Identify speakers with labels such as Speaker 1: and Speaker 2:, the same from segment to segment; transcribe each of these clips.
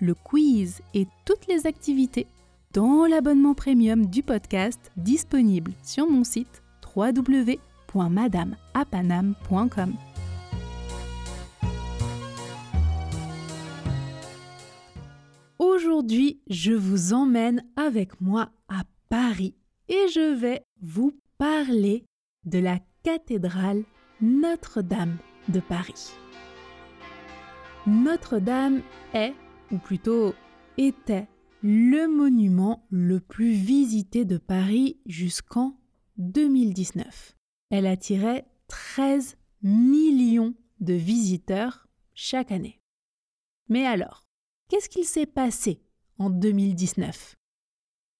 Speaker 1: le quiz et toutes les activités dans l'abonnement premium du podcast disponible sur mon site www.madameapanam.com. Aujourd'hui, je vous emmène avec moi à Paris et je vais vous parler de la cathédrale Notre-Dame de Paris. Notre-Dame est, ou plutôt était, le monument le plus visité de Paris jusqu'en 2019. Elle attirait 13 millions de visiteurs chaque année. Mais alors, qu'est-ce qu'il s'est passé en 2019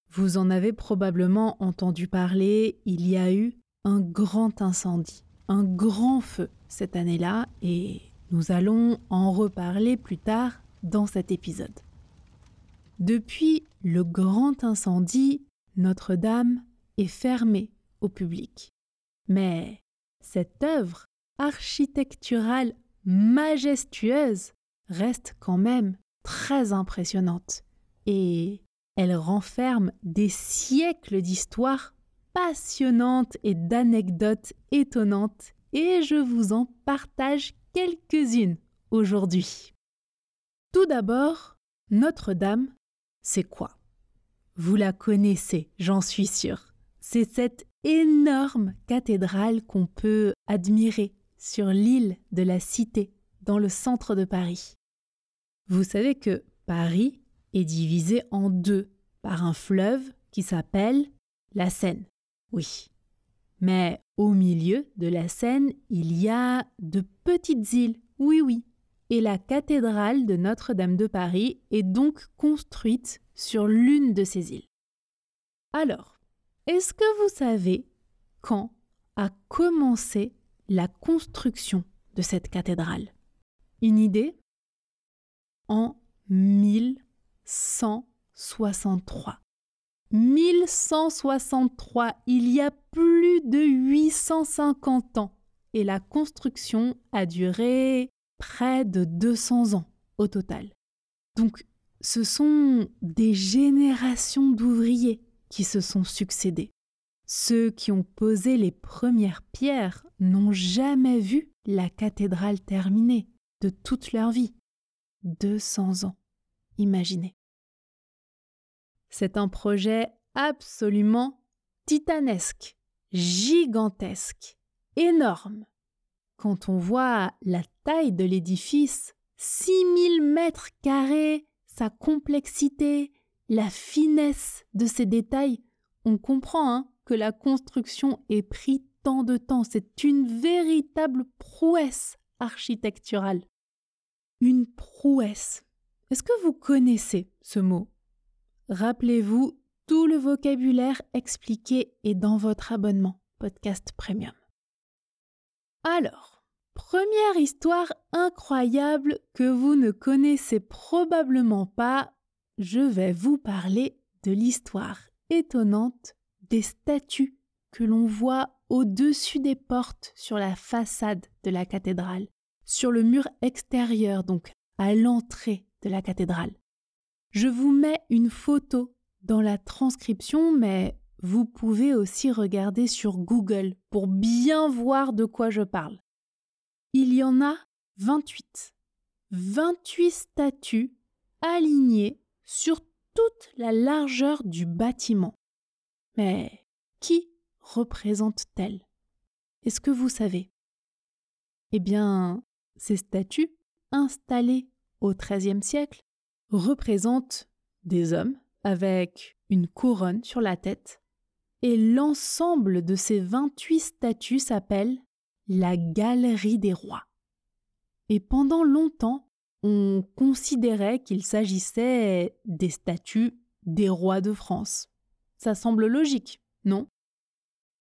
Speaker 1: Vous en avez probablement entendu parler, il y a eu un grand incendie, un grand feu cette année-là et nous allons en reparler plus tard dans cet épisode. Depuis le grand incendie, Notre-Dame est fermée au public. Mais cette œuvre architecturale majestueuse reste quand même très impressionnante et elle renferme des siècles d'histoire passionnante et d'anecdotes étonnantes et je vous en partage quelques-unes aujourd'hui. Tout d'abord, Notre-Dame, c'est quoi? Vous la connaissez, j'en suis sûre. C'est cette énorme cathédrale qu'on peut admirer sur l'île de la Cité, dans le centre de Paris. Vous savez que Paris est divisé en deux par un fleuve qui s'appelle la Seine. Oui. Mais au milieu de la Seine, il y a de petites îles. Oui, oui. Et la cathédrale de Notre-Dame de Paris est donc construite sur l'une de ces îles. Alors, est-ce que vous savez quand a commencé la construction de cette cathédrale? Une idée? En 1163. 1163, il y a plus de 850 ans, et la construction a duré près de 200 ans au total. Donc, ce sont des générations d'ouvriers qui se sont succédés. Ceux qui ont posé les premières pierres n'ont jamais vu la cathédrale terminée de toute leur vie. 200 ans, imaginez. C'est un projet absolument titanesque, gigantesque, énorme. Quand on voit la taille de l'édifice, 6000 mètres carrés, sa complexité, la finesse de ses détails, on comprend hein, que la construction ait pris tant de temps. C'est une véritable prouesse architecturale. Une prouesse. Est-ce que vous connaissez ce mot? Rappelez-vous, tout le vocabulaire expliqué est dans votre abonnement podcast premium. Alors, première histoire incroyable que vous ne connaissez probablement pas, je vais vous parler de l'histoire étonnante des statues que l'on voit au-dessus des portes sur la façade de la cathédrale, sur le mur extérieur, donc à l'entrée de la cathédrale. Je vous mets une photo dans la transcription, mais vous pouvez aussi regarder sur Google pour bien voir de quoi je parle. Il y en a 28. 28 statues alignées sur toute la largeur du bâtiment. Mais qui représente-t-elle? Est-ce que vous savez? Eh bien, ces statues, installées au XIIIe siècle, représente des hommes avec une couronne sur la tête, et l'ensemble de ces 28 statues s'appelle la Galerie des Rois. Et pendant longtemps, on considérait qu'il s'agissait des statues des rois de France. Ça semble logique, non?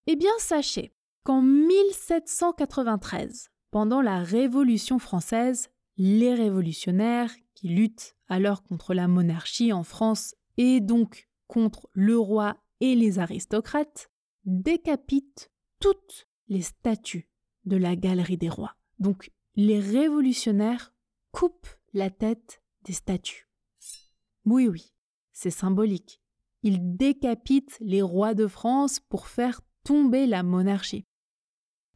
Speaker 1: Eh bien, sachez qu'en 1793, pendant la Révolution française, les révolutionnaires qui luttent alors contre la monarchie en France et donc contre le roi et les aristocrates, décapitent toutes les statues de la galerie des rois. Donc les révolutionnaires coupent la tête des statues. Oui, oui, c'est symbolique. Ils décapitent les rois de France pour faire tomber la monarchie.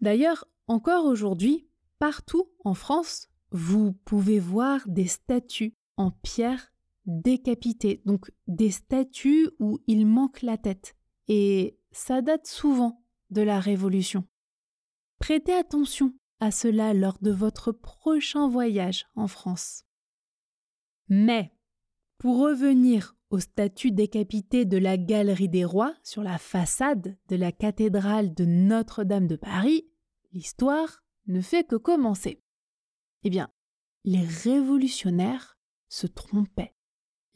Speaker 1: D'ailleurs, encore aujourd'hui, partout en France, vous pouvez voir des statues en pierre décapitées, donc des statues où il manque la tête. Et ça date souvent de la Révolution. Prêtez attention à cela lors de votre prochain voyage en France. Mais, pour revenir aux statues décapitées de la Galerie des Rois sur la façade de la cathédrale de Notre-Dame de Paris, l'histoire ne fait que commencer. Eh bien, les révolutionnaires se trompaient.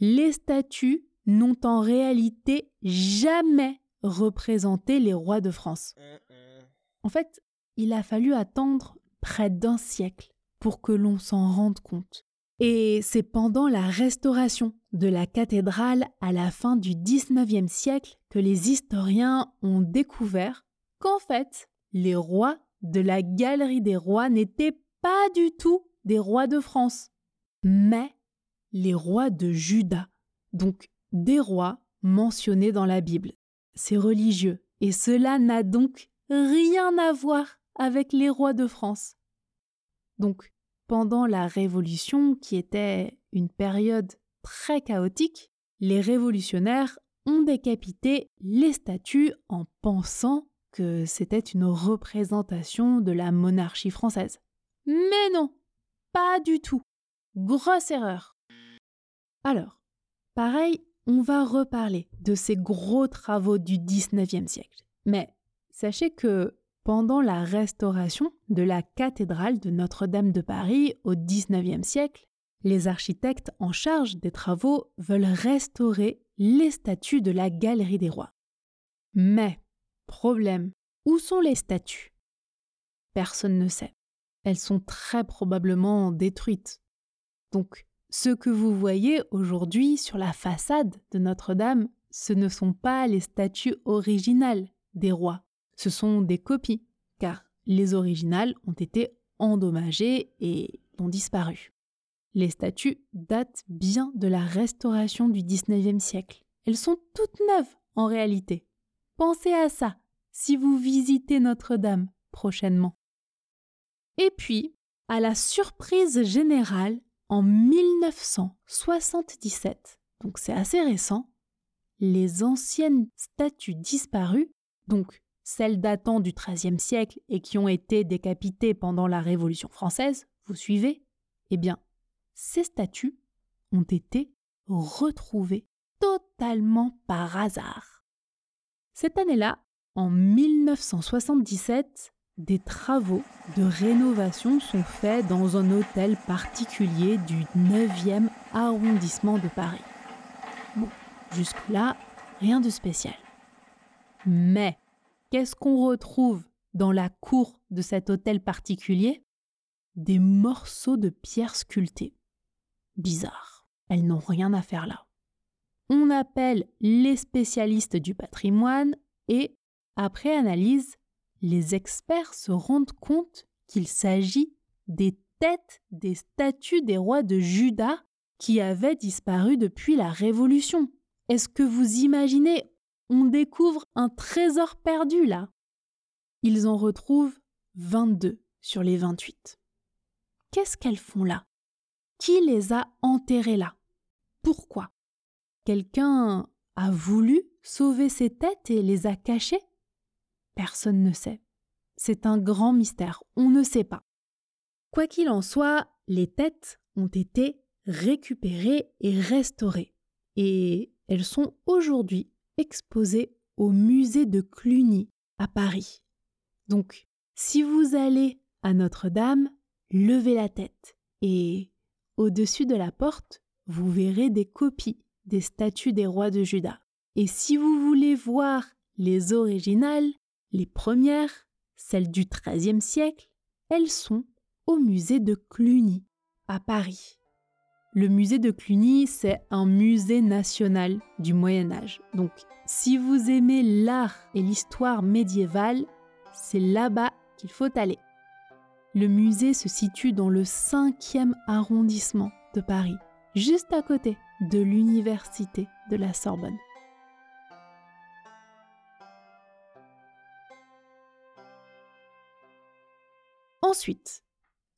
Speaker 1: Les statues n'ont en réalité jamais représenté les rois de France. En fait, il a fallu attendre près d'un siècle pour que l'on s'en rende compte. Et c'est pendant la restauration de la cathédrale à la fin du XIXe siècle que les historiens ont découvert qu'en fait, les rois de la Galerie des Rois n'étaient pas du tout des rois de France, mais les rois de Juda, donc des rois mentionnés dans la Bible. C'est religieux, et cela n'a donc rien à voir avec les rois de France. Donc, pendant la Révolution, qui était une période très chaotique, les révolutionnaires ont décapité les statues en pensant que c'était une représentation de la monarchie française. Mais non, pas du tout. Grosse erreur. Alors, pareil, on va reparler de ces gros travaux du XIXe siècle. Mais sachez que pendant la restauration de la cathédrale de Notre-Dame de Paris au XIXe siècle, les architectes en charge des travaux veulent restaurer les statues de la Galerie des Rois. Mais, problème, où sont les statues? Personne ne sait. Elles sont très probablement détruites. Donc, ce que vous voyez aujourd'hui sur la façade de Notre-Dame, ce ne sont pas les statues originales des rois, ce sont des copies, car les originales ont été endommagées et ont disparu. Les statues datent bien de la restauration du XIXe siècle. Elles sont toutes neuves en réalité. Pensez à ça si vous visitez Notre-Dame prochainement. Et puis, à la surprise générale, en 1977, donc c'est assez récent, les anciennes statues disparues, donc celles datant du XIIIe siècle et qui ont été décapitées pendant la Révolution française, vous suivez Eh bien, ces statues ont été retrouvées totalement par hasard. Cette année-là, en 1977, des travaux de rénovation sont faits dans un hôtel particulier du 9e arrondissement de Paris. Bon, jusque-là, rien de spécial. Mais qu'est-ce qu'on retrouve dans la cour de cet hôtel particulier? Des morceaux de pierre sculptées. Bizarre, elles n'ont rien à faire là. On appelle les spécialistes du patrimoine et, après analyse, les experts se rendent compte qu'il s'agit des têtes des statues des rois de Juda qui avaient disparu depuis la Révolution. Est-ce que vous imaginez On découvre un trésor perdu là? Ils en retrouvent 22 sur les 28. Qu'est-ce qu'elles font là? Qui les a enterrées là? Pourquoi? Quelqu'un a voulu sauver ces têtes et les a cachées? Personne ne sait. C'est un grand mystère, on ne sait pas. Quoi qu'il en soit, les têtes ont été récupérées et restaurées, et elles sont aujourd'hui exposées au musée de Cluny à Paris. Donc, si vous allez à Notre-Dame, levez la tête et au-dessus de la porte, vous verrez des copies des statues des rois de Juda. Et si vous voulez voir les originales, les premières, celles du XIIIe siècle, elles sont au musée de Cluny, à Paris. Le musée de Cluny, c'est un musée national du Moyen Âge. Donc, si vous aimez l'art et l'histoire médiévale, c'est là-bas qu'il faut aller. Le musée se situe dans le 5e arrondissement de Paris, juste à côté de l'université de la Sorbonne. Ensuite,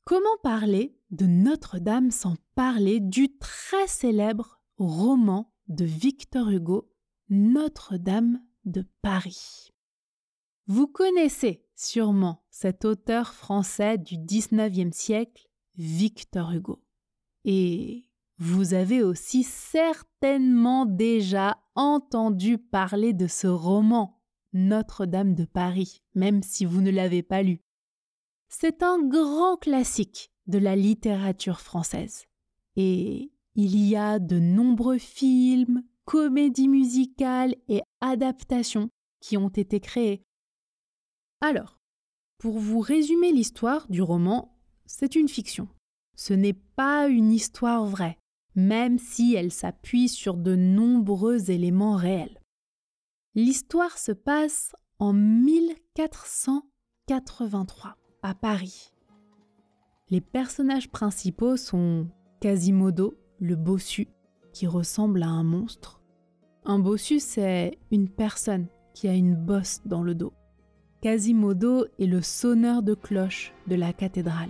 Speaker 1: comment parler de Notre-Dame sans parler du très célèbre roman de Victor Hugo, Notre-Dame de Paris? Vous connaissez sûrement cet auteur français du XIXe siècle, Victor Hugo. Et vous avez aussi certainement déjà entendu parler de ce roman, Notre-Dame de Paris, même si vous ne l'avez pas lu. C'est un grand classique de la littérature française. Et il y a de nombreux films, comédies musicales et adaptations qui ont été créés. Alors, pour vous résumer l'histoire du roman, c'est une fiction. Ce n'est pas une histoire vraie, même si elle s'appuie sur de nombreux éléments réels. L'histoire se passe en 1483 à Paris. Les personnages principaux sont Quasimodo, le bossu, qui ressemble à un monstre. Un bossu, c'est une personne qui a une bosse dans le dos. Quasimodo est le sonneur de cloche de la cathédrale.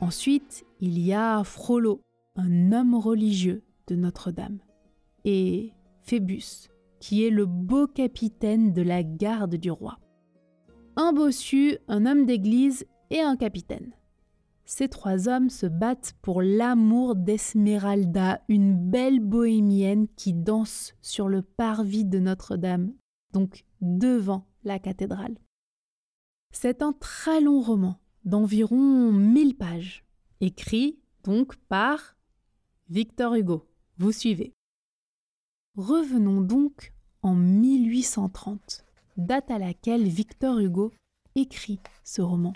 Speaker 1: Ensuite, il y a Frollo, un homme religieux de Notre-Dame. Et Phébus, qui est le beau capitaine de la garde du roi un bossu, un homme d'église et un capitaine. Ces trois hommes se battent pour l'amour d'Esmeralda, une belle bohémienne qui danse sur le parvis de Notre-Dame, donc devant la cathédrale. C'est un très long roman d'environ 1000 pages, écrit donc par Victor Hugo. Vous suivez. Revenons donc en 1830 date à laquelle Victor Hugo écrit ce roman.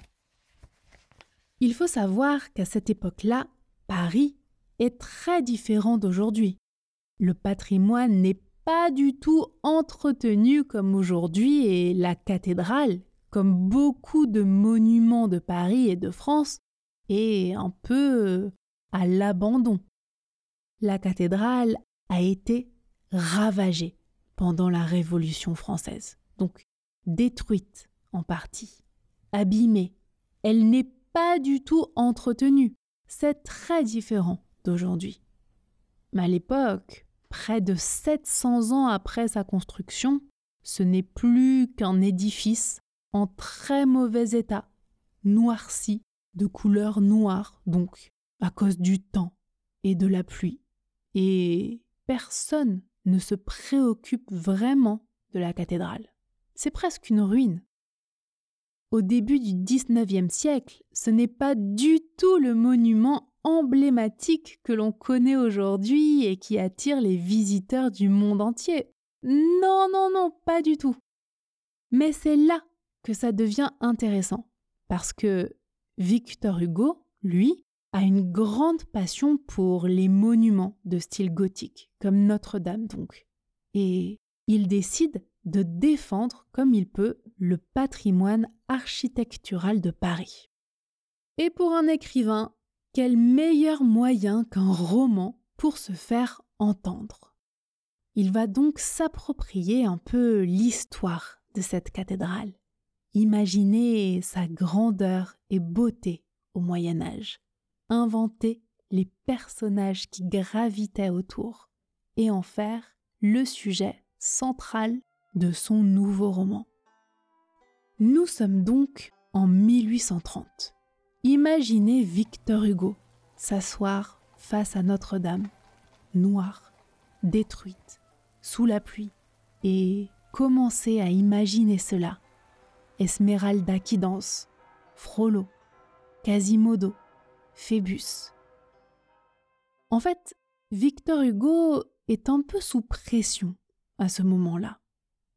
Speaker 1: Il faut savoir qu'à cette époque-là, Paris est très différent d'aujourd'hui. Le patrimoine n'est pas du tout entretenu comme aujourd'hui et la cathédrale, comme beaucoup de monuments de Paris et de France, est un peu à l'abandon. La cathédrale a été ravagée pendant la Révolution française donc détruite en partie, abîmée. Elle n'est pas du tout entretenue. C'est très différent d'aujourd'hui. Mais à l'époque, près de 700 ans après sa construction, ce n'est plus qu'un édifice en très mauvais état, noirci, de couleur noire donc, à cause du temps et de la pluie. Et personne ne se préoccupe vraiment de la cathédrale c'est presque une ruine. Au début du XIXe siècle, ce n'est pas du tout le monument emblématique que l'on connaît aujourd'hui et qui attire les visiteurs du monde entier. Non, non, non, pas du tout. Mais c'est là que ça devient intéressant, parce que Victor Hugo, lui, a une grande passion pour les monuments de style gothique, comme Notre-Dame donc. Et il décide de défendre comme il peut le patrimoine architectural de Paris. Et pour un écrivain, quel meilleur moyen qu'un roman pour se faire entendre. Il va donc s'approprier un peu l'histoire de cette cathédrale, imaginer sa grandeur et beauté au Moyen Âge, inventer les personnages qui gravitaient autour et en faire le sujet central de son nouveau roman. Nous sommes donc en 1830. Imaginez Victor Hugo s'asseoir face à Notre-Dame, noire, détruite, sous la pluie, et commencer à imaginer cela. Esmeralda qui danse, Frollo, Quasimodo, Phébus. En fait, Victor Hugo est un peu sous pression à ce moment-là.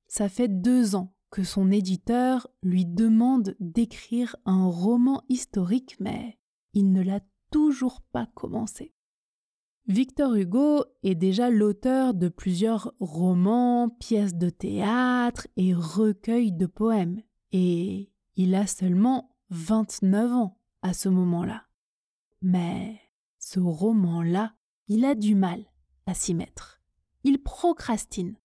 Speaker 1: Ça fait deux ans que son éditeur lui demande d'écrire un roman historique, mais il ne l'a toujours pas commencé. Victor Hugo est déjà l'auteur de plusieurs romans, pièces de théâtre et recueils de poèmes, et il a seulement 29 ans à ce moment-là. Mais ce roman-là, il a du mal à s'y mettre. Il procrastine.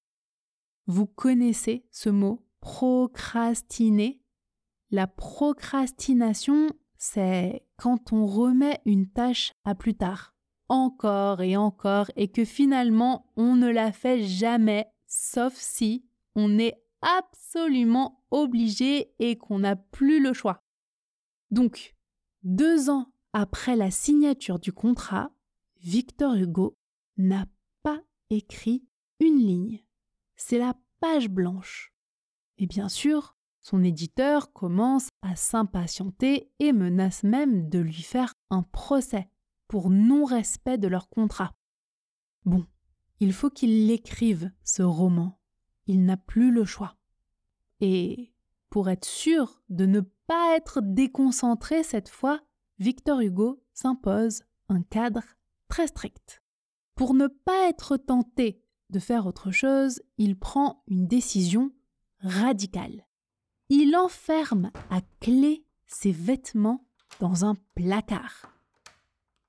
Speaker 1: Vous connaissez ce mot procrastiner? La procrastination, c'est quand on remet une tâche à plus tard encore et encore et que finalement on ne la fait jamais, sauf si on est absolument obligé et qu'on n'a plus le choix. Donc, deux ans après la signature du contrat, Victor Hugo n'a pas écrit une ligne. C'est la page blanche. Et bien sûr, son éditeur commence à s'impatienter et menace même de lui faire un procès pour non-respect de leur contrat. Bon, il faut qu'il l'écrive, ce roman. Il n'a plus le choix. Et pour être sûr de ne pas être déconcentré cette fois, Victor Hugo s'impose un cadre très strict. Pour ne pas être tenté de faire autre chose, il prend une décision radicale. Il enferme à clé ses vêtements dans un placard.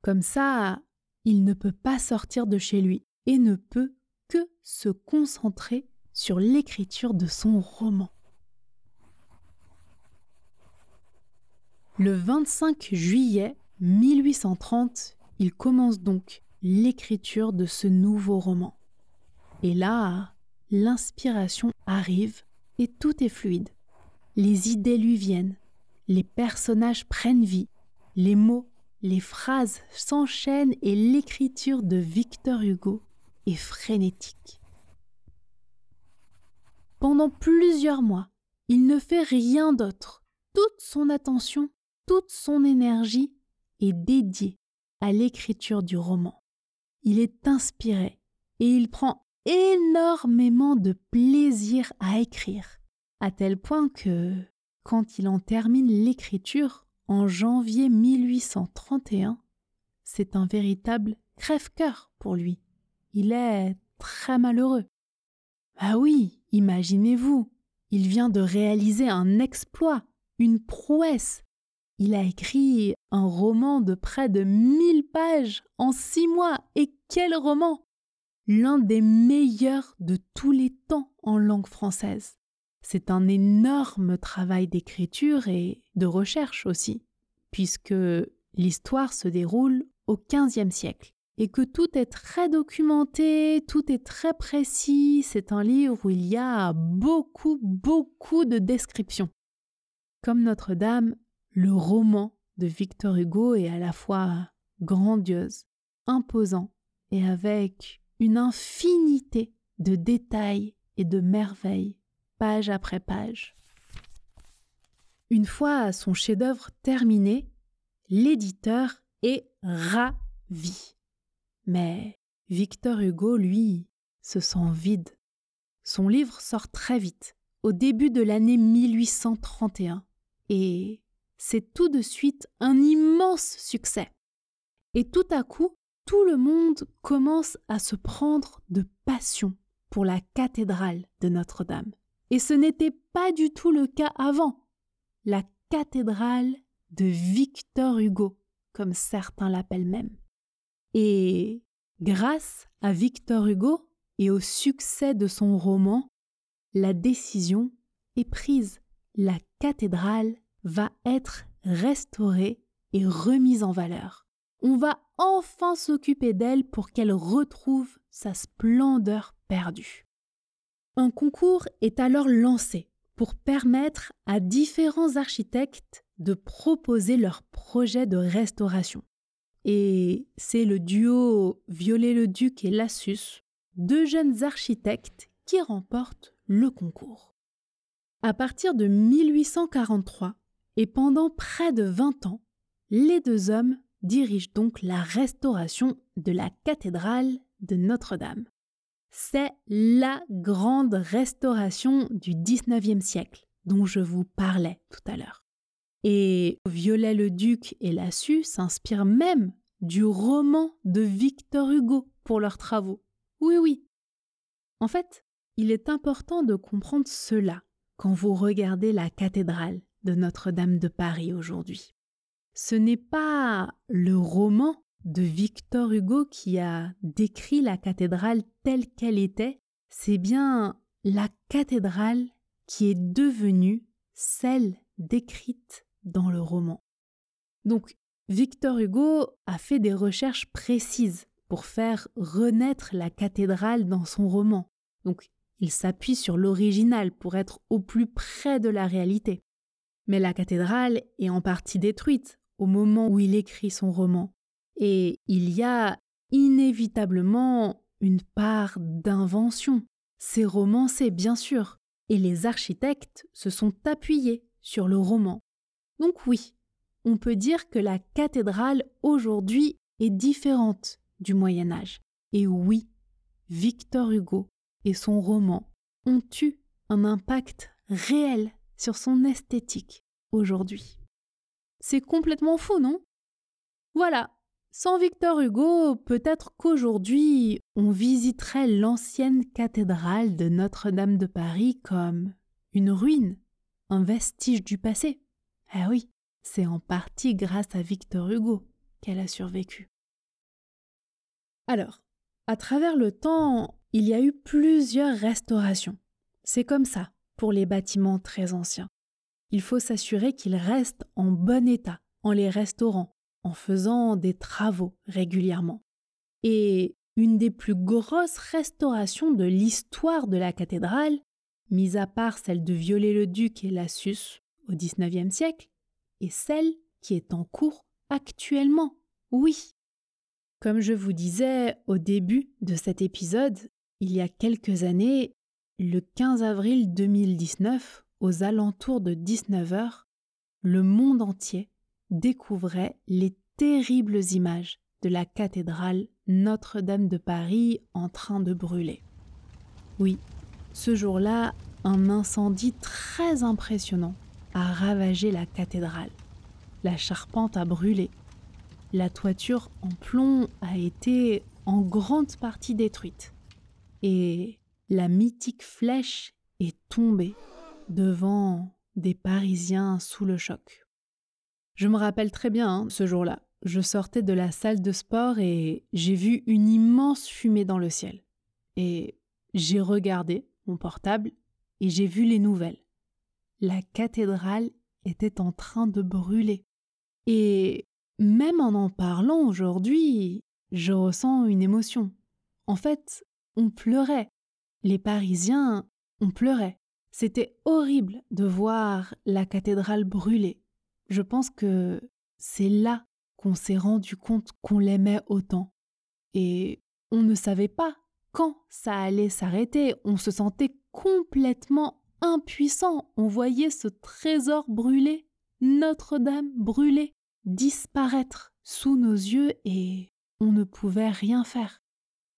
Speaker 1: Comme ça, il ne peut pas sortir de chez lui et ne peut que se concentrer sur l'écriture de son roman. Le 25 juillet 1830, il commence donc l'écriture de ce nouveau roman. Et là, l'inspiration arrive et tout est fluide. Les idées lui viennent, les personnages prennent vie, les mots les phrases s'enchaînent et l'écriture de Victor Hugo est frénétique. Pendant plusieurs mois, il ne fait rien d'autre. Toute son attention, toute son énergie est dédiée à l'écriture du roman. Il est inspiré et il prend énormément de plaisir à écrire, à tel point que, quand il en termine l'écriture, en janvier 1831, c'est un véritable crève-cœur pour lui. Il est très malheureux. Ah oui, imaginez-vous, il vient de réaliser un exploit, une prouesse. Il a écrit un roman de près de mille pages en six mois. Et quel roman L'un des meilleurs de tous les temps en langue française. C'est un énorme travail d'écriture et de recherche aussi, puisque l'histoire se déroule au XVe siècle et que tout est très documenté, tout est très précis. C'est un livre où il y a beaucoup, beaucoup de descriptions. Comme Notre-Dame, le roman de Victor Hugo est à la fois grandiose, imposant et avec une infinité de détails et de merveilles page après page. Une fois son chef-d'œuvre terminé, l'éditeur est ravi. Mais Victor Hugo, lui, se sent vide. Son livre sort très vite, au début de l'année 1831, et c'est tout de suite un immense succès. Et tout à coup, tout le monde commence à se prendre de passion pour la cathédrale de Notre-Dame. Et ce n'était pas du tout le cas avant. La cathédrale de Victor Hugo, comme certains l'appellent même. Et grâce à Victor Hugo et au succès de son roman, la décision est prise. La cathédrale va être restaurée et remise en valeur. On va enfin s'occuper d'elle pour qu'elle retrouve sa splendeur perdue. Un concours est alors lancé pour permettre à différents architectes de proposer leurs projets de restauration. Et c'est le duo Viollet-le-Duc et Lassus, deux jeunes architectes, qui remportent le concours. À partir de 1843, et pendant près de 20 ans, les deux hommes dirige donc la restauration de la cathédrale de Notre-Dame. C'est la grande restauration du XIXe siècle dont je vous parlais tout à l'heure. Et Viollet-le-Duc et Lassus s'inspirent même du roman de Victor Hugo pour leurs travaux. Oui, oui. En fait, il est important de comprendre cela quand vous regardez la cathédrale de Notre-Dame de Paris aujourd'hui. Ce n'est pas le roman de Victor Hugo qui a décrit la cathédrale telle qu'elle était, c'est bien la cathédrale qui est devenue celle décrite dans le roman. Donc, Victor Hugo a fait des recherches précises pour faire renaître la cathédrale dans son roman. Donc, il s'appuie sur l'original pour être au plus près de la réalité. Mais la cathédrale est en partie détruite au moment où il écrit son roman. Et il y a inévitablement une part d'invention. C'est romancé, bien sûr, et les architectes se sont appuyés sur le roman. Donc oui, on peut dire que la cathédrale aujourd'hui est différente du Moyen Âge. Et oui, Victor Hugo et son roman ont eu un impact réel sur son esthétique aujourd'hui. C'est complètement fou, non? Voilà, sans Victor Hugo, peut-être qu'aujourd'hui on visiterait l'ancienne cathédrale de Notre-Dame de Paris comme une ruine, un vestige du passé. Ah oui, c'est en partie grâce à Victor Hugo qu'elle a survécu. Alors, à travers le temps, il y a eu plusieurs restaurations. C'est comme ça pour les bâtiments très anciens. Il faut s'assurer qu'ils restent en bon état en les restaurant, en faisant des travaux régulièrement. Et une des plus grosses restaurations de l'histoire de la cathédrale, mis à part celle de Viollet-le-Duc et Lassus au XIXe siècle, est celle qui est en cours actuellement. Oui. Comme je vous disais au début de cet épisode, il y a quelques années, le 15 avril 2019, aux alentours de 19h, le monde entier découvrait les terribles images de la cathédrale Notre-Dame de Paris en train de brûler. Oui, ce jour-là, un incendie très impressionnant a ravagé la cathédrale. La charpente a brûlé. La toiture en plomb a été en grande partie détruite. Et la mythique flèche est tombée devant des Parisiens sous le choc. Je me rappelle très bien hein, ce jour-là. Je sortais de la salle de sport et j'ai vu une immense fumée dans le ciel. Et j'ai regardé mon portable et j'ai vu les nouvelles. La cathédrale était en train de brûler. Et même en en parlant aujourd'hui, je ressens une émotion. En fait, on pleurait. Les Parisiens, on pleurait. C'était horrible de voir la cathédrale brûler. Je pense que c'est là qu'on s'est rendu compte qu'on l'aimait autant. Et on ne savait pas quand ça allait s'arrêter. On se sentait complètement impuissant. On voyait ce trésor brûler, Notre-Dame brûler, disparaître sous nos yeux et on ne pouvait rien faire.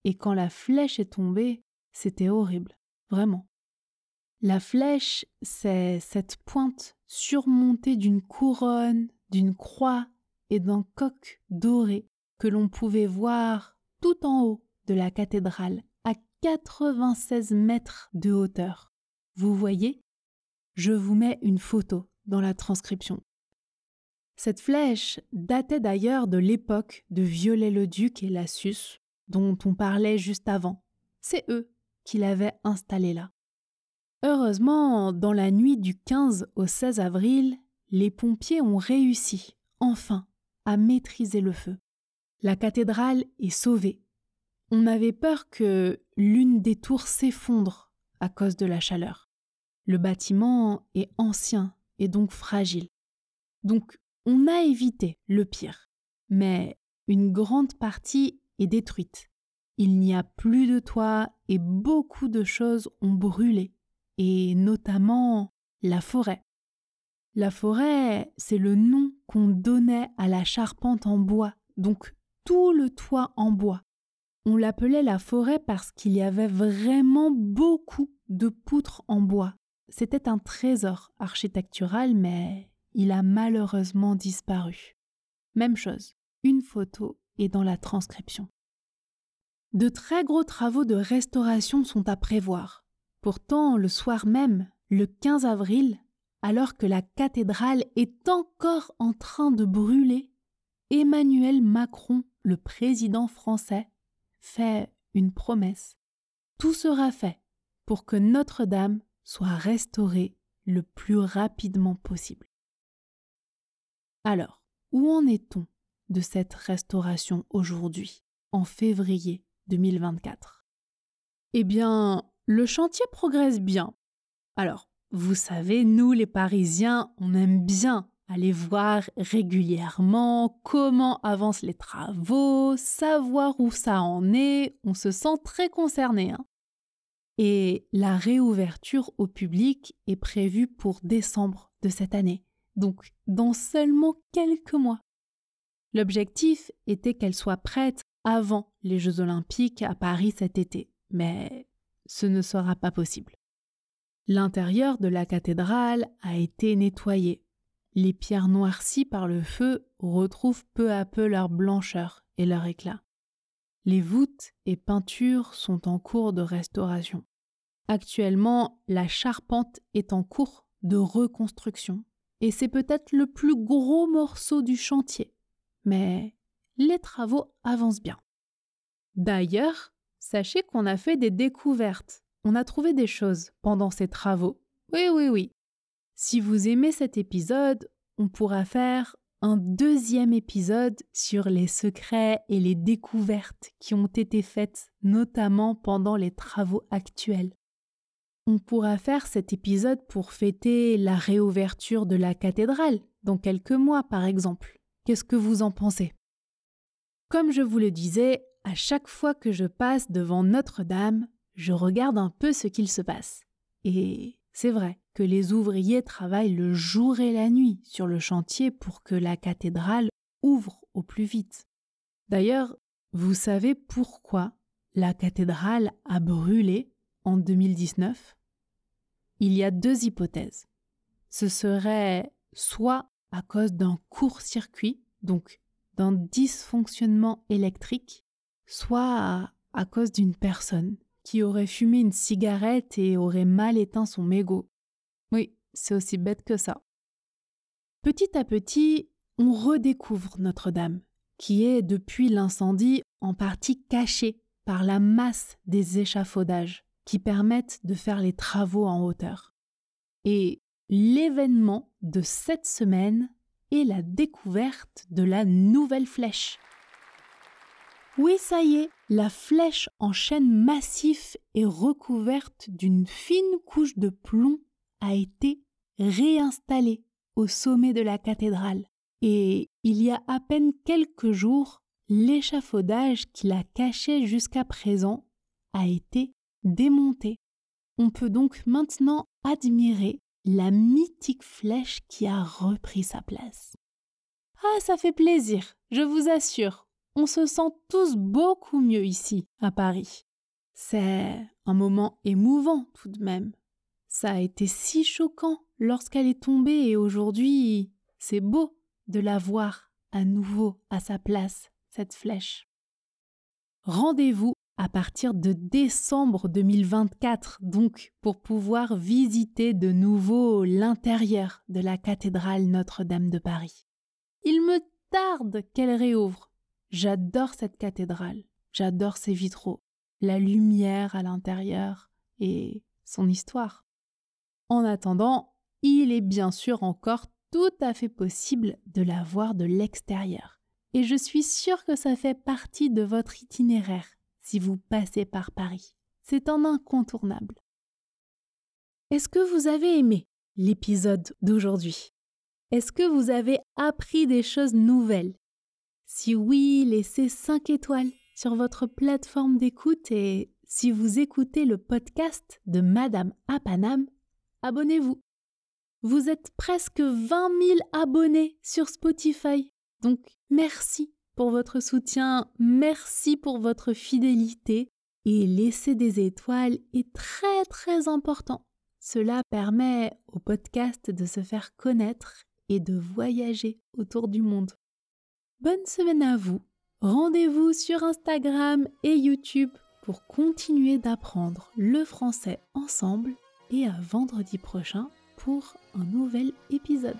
Speaker 1: Et quand la flèche est tombée, c'était horrible, vraiment. La flèche, c'est cette pointe surmontée d'une couronne, d'une croix et d'un coq doré que l'on pouvait voir tout en haut de la cathédrale à 96 mètres de hauteur. Vous voyez? Je vous mets une photo dans la transcription. Cette flèche datait d'ailleurs de l'époque de Viollet-le-Duc et Lassus, dont on parlait juste avant. C'est eux qui l'avaient installée là. Heureusement, dans la nuit du 15 au 16 avril, les pompiers ont réussi, enfin, à maîtriser le feu. La cathédrale est sauvée. On avait peur que l'une des tours s'effondre à cause de la chaleur. Le bâtiment est ancien et donc fragile. Donc, on a évité le pire. Mais une grande partie est détruite. Il n'y a plus de toit et beaucoup de choses ont brûlé et notamment la forêt. La forêt, c'est le nom qu'on donnait à la charpente en bois, donc tout le toit en bois. On l'appelait la forêt parce qu'il y avait vraiment beaucoup de poutres en bois. C'était un trésor architectural, mais il a malheureusement disparu. Même chose, une photo est dans la transcription. De très gros travaux de restauration sont à prévoir. Pourtant, le soir même, le 15 avril, alors que la cathédrale est encore en train de brûler, Emmanuel Macron, le président français, fait une promesse. Tout sera fait pour que Notre-Dame soit restaurée le plus rapidement possible. Alors, où en est-on de cette restauration aujourd'hui, en février 2024 Eh bien, le chantier progresse bien. Alors, vous savez, nous les Parisiens, on aime bien aller voir régulièrement comment avancent les travaux, savoir où ça en est, on se sent très concerné. Hein. Et la réouverture au public est prévue pour décembre de cette année, donc dans seulement quelques mois. L'objectif était qu'elle soit prête avant les Jeux olympiques à Paris cet été, mais ce ne sera pas possible. L'intérieur de la cathédrale a été nettoyé, les pierres noircies par le feu retrouvent peu à peu leur blancheur et leur éclat. Les voûtes et peintures sont en cours de restauration. Actuellement, la charpente est en cours de reconstruction et c'est peut-être le plus gros morceau du chantier. Mais les travaux avancent bien. D'ailleurs, sachez qu'on a fait des découvertes. On a trouvé des choses pendant ces travaux. Oui, oui, oui. Si vous aimez cet épisode, on pourra faire un deuxième épisode sur les secrets et les découvertes qui ont été faites notamment pendant les travaux actuels. On pourra faire cet épisode pour fêter la réouverture de la cathédrale dans quelques mois par exemple. Qu'est-ce que vous en pensez? Comme je vous le disais, à chaque fois que je passe devant Notre-Dame, je regarde un peu ce qu'il se passe. Et c'est vrai que les ouvriers travaillent le jour et la nuit sur le chantier pour que la cathédrale ouvre au plus vite. D'ailleurs, vous savez pourquoi la cathédrale a brûlé en 2019 Il y a deux hypothèses. Ce serait soit à cause d'un court-circuit, donc d'un dysfonctionnement électrique, soit à, cause d'une personne qui aurait fumé une cigarette et aurait mal éteint son mégot. Oui, c'est aussi bête que ça. Petit à petit, on redécouvre Notre-Dame, qui est depuis l'incendie en partie cachée par la masse des échafaudages qui permettent de faire les travaux en hauteur. Et l'événement de cette semaine est la découverte de la nouvelle flèche. Oui, ça y est, la flèche en chêne massif et recouverte d'une fine couche de plomb a été réinstallée au sommet de la cathédrale. Et il y a à peine quelques jours, l'échafaudage qui la cachait jusqu'à présent a été démonté. On peut donc maintenant admirer la mythique flèche qui a repris sa place. Ah, ça fait plaisir, je vous assure on se sent tous beaucoup mieux ici, à Paris. C'est un moment émouvant tout de même. Ça a été si choquant lorsqu'elle est tombée et aujourd'hui, c'est beau de la voir à nouveau à sa place, cette flèche. Rendez-vous à partir de décembre 2024, donc, pour pouvoir visiter de nouveau l'intérieur de la cathédrale Notre-Dame de Paris. Il me tarde qu'elle réouvre J'adore cette cathédrale, j'adore ses vitraux, la lumière à l'intérieur et son histoire. En attendant, il est bien sûr encore tout à fait possible de la voir de l'extérieur. Et je suis sûre que ça fait partie de votre itinéraire si vous passez par Paris. C'est un incontournable. Est-ce que vous avez aimé l'épisode d'aujourd'hui? Est-ce que vous avez appris des choses nouvelles? Si oui, laissez 5 étoiles sur votre plateforme d'écoute et si vous écoutez le podcast de Madame Apanam, abonnez-vous. Vous êtes presque 20 000 abonnés sur Spotify. Donc merci pour votre soutien, merci pour votre fidélité et laisser des étoiles est très très important. Cela permet au podcast de se faire connaître et de voyager autour du monde. Bonne semaine à vous. Rendez-vous sur Instagram et YouTube pour continuer d'apprendre le français ensemble et à vendredi prochain pour un nouvel épisode.